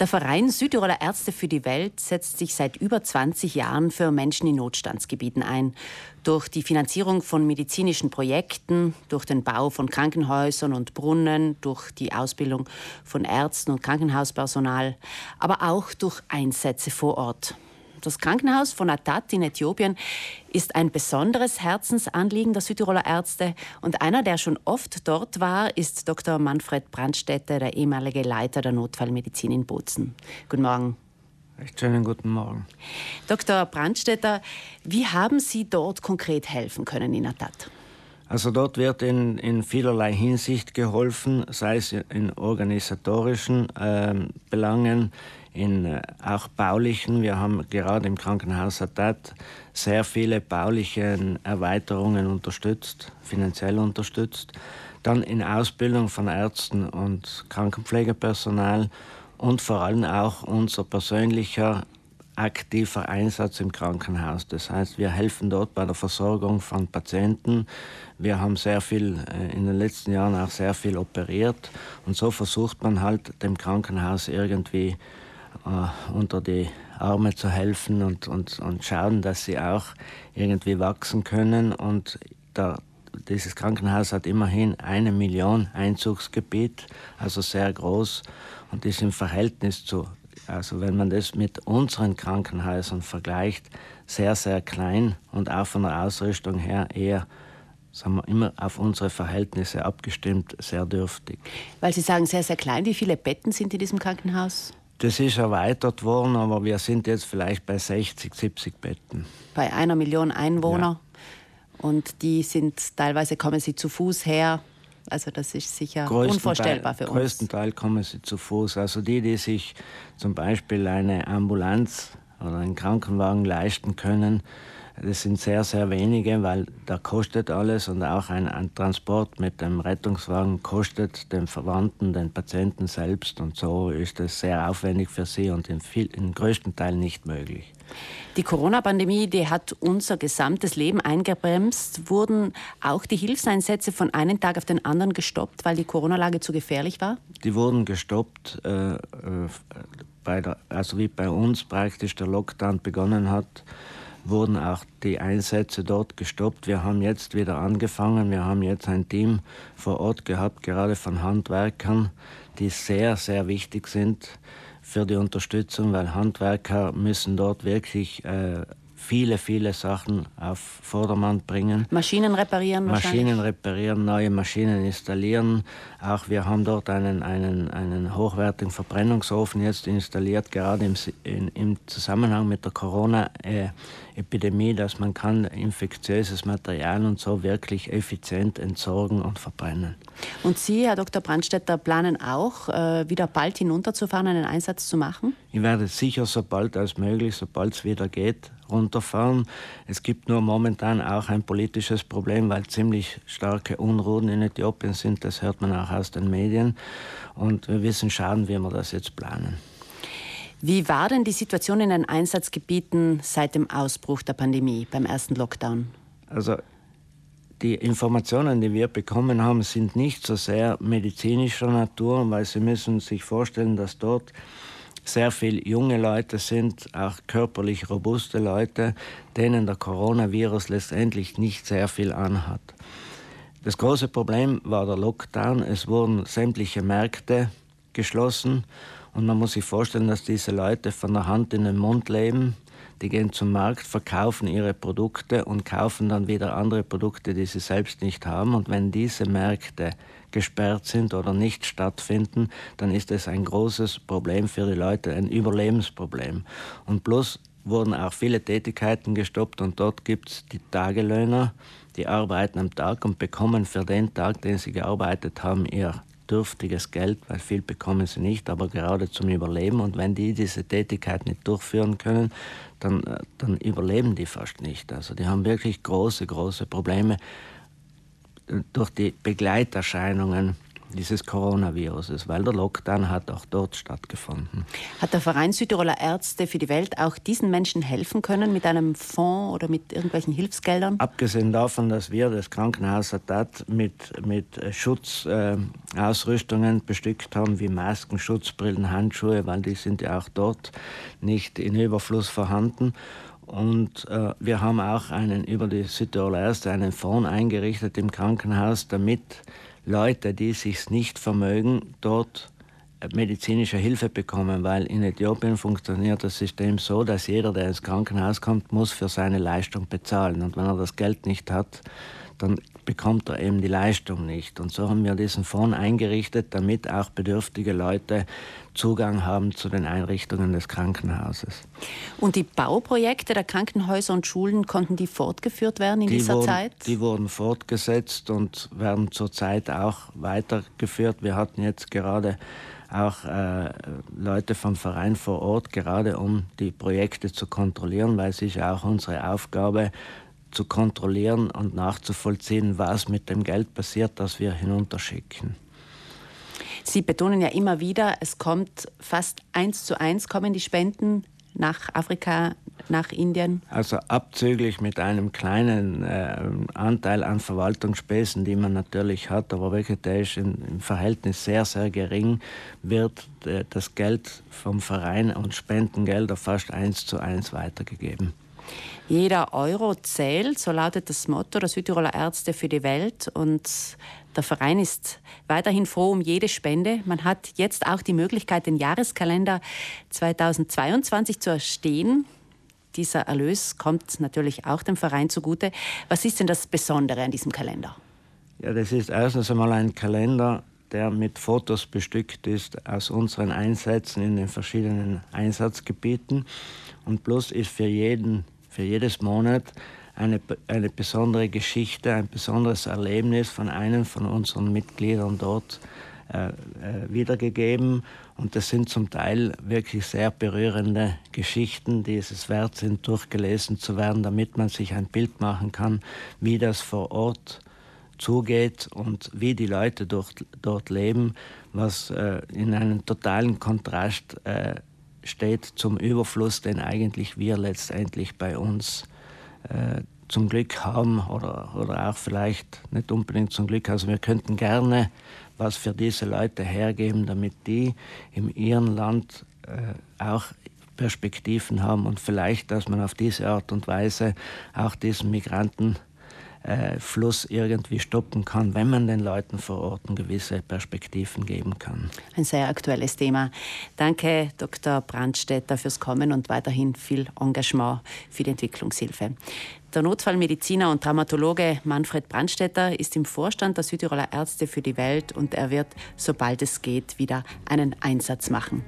Der Verein Südtiroler Ärzte für die Welt setzt sich seit über 20 Jahren für Menschen in Notstandsgebieten ein. Durch die Finanzierung von medizinischen Projekten, durch den Bau von Krankenhäusern und Brunnen, durch die Ausbildung von Ärzten und Krankenhauspersonal, aber auch durch Einsätze vor Ort. Das Krankenhaus von Atat in Äthiopien ist ein besonderes Herzensanliegen der Südtiroler Ärzte und einer, der schon oft dort war, ist Dr. Manfred Brandstätter, der ehemalige Leiter der Notfallmedizin in Bozen. Guten Morgen. Schönen guten Morgen. Dr. Brandstätter, wie haben Sie dort konkret helfen können in Atat? Also dort wird in, in vielerlei Hinsicht geholfen, sei es in organisatorischen äh, Belangen, in äh, auch baulichen. Wir haben gerade im Krankenhaus Adat sehr viele bauliche Erweiterungen unterstützt, finanziell unterstützt. Dann in Ausbildung von Ärzten und Krankenpflegepersonal und vor allem auch unser persönlicher aktiver Einsatz im Krankenhaus. Das heißt, wir helfen dort bei der Versorgung von Patienten. Wir haben sehr viel äh, in den letzten Jahren auch sehr viel operiert und so versucht man halt dem Krankenhaus irgendwie äh, unter die Arme zu helfen und, und, und schauen, dass sie auch irgendwie wachsen können. Und da, dieses Krankenhaus hat immerhin eine Million Einzugsgebiet, also sehr groß und ist im Verhältnis zu, also wenn man das mit unseren Krankenhäusern vergleicht, sehr, sehr klein und auch von der Ausrüstung her eher sagen wir, immer auf unsere Verhältnisse abgestimmt, sehr dürftig. Weil Sie sagen sehr, sehr klein, wie viele Betten sind in diesem Krankenhaus? Das ist erweitert worden, aber wir sind jetzt vielleicht bei 60, 70 Betten. Bei einer Million Einwohner. Ja. Und die sind teilweise kommen sie zu Fuß her. Also das ist sicher größten unvorstellbar Teil, für uns. Größtenteils kommen sie zu Fuß. Also die, die sich zum Beispiel eine Ambulanz oder einen Krankenwagen leisten können, das sind sehr, sehr wenige, weil da kostet alles und auch ein, ein, Transport mit dem Rettungswagen kostet den Verwandten, den Patienten selbst und so ist es sehr aufwendig für sie und in viel, im größten Teil nicht möglich. Die Corona-Pandemie, die hat unser gesamtes Leben eingebremst. Wurden auch die Hilfseinsätze von einem Tag auf den anderen gestoppt, weil die Corona-Lage zu gefährlich war? Die wurden gestoppt, äh, äh, der, also wie bei uns praktisch der Lockdown begonnen hat wurden auch die Einsätze dort gestoppt. Wir haben jetzt wieder angefangen. Wir haben jetzt ein Team vor Ort gehabt, gerade von Handwerkern, die sehr, sehr wichtig sind für die Unterstützung, weil Handwerker müssen dort wirklich äh, viele, viele Sachen auf Vordermann bringen. Maschinen reparieren Maschinen reparieren, neue Maschinen installieren. Auch wir haben dort einen, einen, einen hochwertigen Verbrennungsofen jetzt installiert, gerade im, in, im Zusammenhang mit der Corona-Epidemie, dass man kann infektiöses Material und so wirklich effizient entsorgen und verbrennen. Und Sie, Herr Dr. Brandstätter, planen auch, äh, wieder bald hinunterzufahren, einen Einsatz zu machen? Ich werde sicher so bald als möglich, sobald es wieder geht, runterfahren. Es gibt nur momentan auch ein politisches Problem, weil ziemlich starke Unruhen in Äthiopien sind. Das hört man auch aus den Medien. Und wir wissen schauen, wie wir das jetzt planen. Wie war denn die Situation in den Einsatzgebieten seit dem Ausbruch der Pandemie beim ersten Lockdown? Also die Informationen, die wir bekommen haben, sind nicht so sehr medizinischer Natur, weil Sie müssen sich vorstellen, dass dort sehr viele junge Leute sind, auch körperlich robuste Leute, denen der Coronavirus letztendlich nicht sehr viel anhat. Das große Problem war der Lockdown. Es wurden sämtliche Märkte geschlossen und man muss sich vorstellen, dass diese Leute von der Hand in den Mund leben. Die gehen zum Markt, verkaufen ihre Produkte und kaufen dann wieder andere Produkte, die sie selbst nicht haben. Und wenn diese Märkte gesperrt sind oder nicht stattfinden, dann ist es ein großes Problem für die Leute, ein Überlebensproblem. Und plus wurden auch viele Tätigkeiten gestoppt und dort gibt es die Tagelöhner, die arbeiten am Tag und bekommen für den Tag, den sie gearbeitet haben, ihr dürftiges Geld, weil viel bekommen sie nicht, aber gerade zum Überleben. Und wenn die diese Tätigkeit nicht durchführen können, dann, äh, dann überleben die fast nicht. Also die haben wirklich große, große Probleme durch die Begleiterscheinungen dieses Coronaviruses, weil der Lockdown hat auch dort stattgefunden. Hat der Verein Südtiroler Ärzte für die Welt auch diesen Menschen helfen können mit einem Fonds oder mit irgendwelchen Hilfsgeldern? Abgesehen davon, dass wir das Krankenhaus Adat mit, mit Schutzausrüstungen äh, bestückt haben, wie Masken, Schutzbrillen, Handschuhe, weil die sind ja auch dort nicht in Überfluss vorhanden. Und äh, wir haben auch einen über die Südtiroler Ärzte einen Fonds eingerichtet im Krankenhaus, damit Leute, die sich nicht vermögen, dort äh, medizinische Hilfe bekommen, weil in Äthiopien funktioniert das System so, dass jeder, der ins Krankenhaus kommt, muss für seine Leistung bezahlen. Und wenn er das Geld nicht hat, dann bekommt er eben die Leistung nicht. Und so haben wir diesen Fonds eingerichtet, damit auch bedürftige Leute Zugang haben zu den Einrichtungen des Krankenhauses. Und die Bauprojekte der Krankenhäuser und Schulen, konnten die fortgeführt werden in die dieser wurden, Zeit? Die wurden fortgesetzt und werden zurzeit auch weitergeführt. Wir hatten jetzt gerade auch äh, Leute vom Verein vor Ort, gerade um die Projekte zu kontrollieren, weil es ist ja auch unsere Aufgabe, zu kontrollieren und nachzuvollziehen, was mit dem Geld passiert, das wir hinunterschicken. Sie betonen ja immer wieder, es kommt fast eins zu eins kommen die Spenden nach Afrika, nach Indien? Also abzüglich mit einem kleinen äh, Anteil an Verwaltungsspesen, die man natürlich hat, aber welcher der ist im Verhältnis sehr, sehr gering, wird äh, das Geld vom Verein und Spendengelder fast eins zu eins weitergegeben. Jeder Euro zählt, so lautet das Motto der Südtiroler Ärzte für die Welt. Und der Verein ist weiterhin froh um jede Spende. Man hat jetzt auch die Möglichkeit, den Jahreskalender 2022 zu erstehen. Dieser Erlös kommt natürlich auch dem Verein zugute. Was ist denn das Besondere an diesem Kalender? Ja, das ist erstens einmal ein Kalender, der mit Fotos bestückt ist aus unseren Einsätzen in den verschiedenen Einsatzgebieten. Und plus ist für jeden für jedes Monat eine, eine besondere Geschichte, ein besonderes Erlebnis von einem von unseren Mitgliedern dort äh, äh, wiedergegeben. Und das sind zum Teil wirklich sehr berührende Geschichten, die es wert sind, durchgelesen zu werden, damit man sich ein Bild machen kann, wie das vor Ort zugeht und wie die Leute dort, dort leben, was äh, in einem totalen Kontrast äh, steht zum Überfluss, den eigentlich wir letztendlich bei uns äh, zum Glück haben oder, oder auch vielleicht nicht unbedingt zum Glück. Also wir könnten gerne was für diese Leute hergeben, damit die in ihrem Land äh, auch Perspektiven haben und vielleicht, dass man auf diese Art und Weise auch diesen Migranten äh, Fluss irgendwie stoppen kann, wenn man den Leuten vor Ort gewisse Perspektiven geben kann. Ein sehr aktuelles Thema. Danke, Dr. Brandstätter, fürs Kommen und weiterhin viel Engagement für die Entwicklungshilfe. Der Notfallmediziner und Traumatologe Manfred Brandstätter ist im Vorstand der Südtiroler Ärzte für die Welt und er wird, sobald es geht, wieder einen Einsatz machen.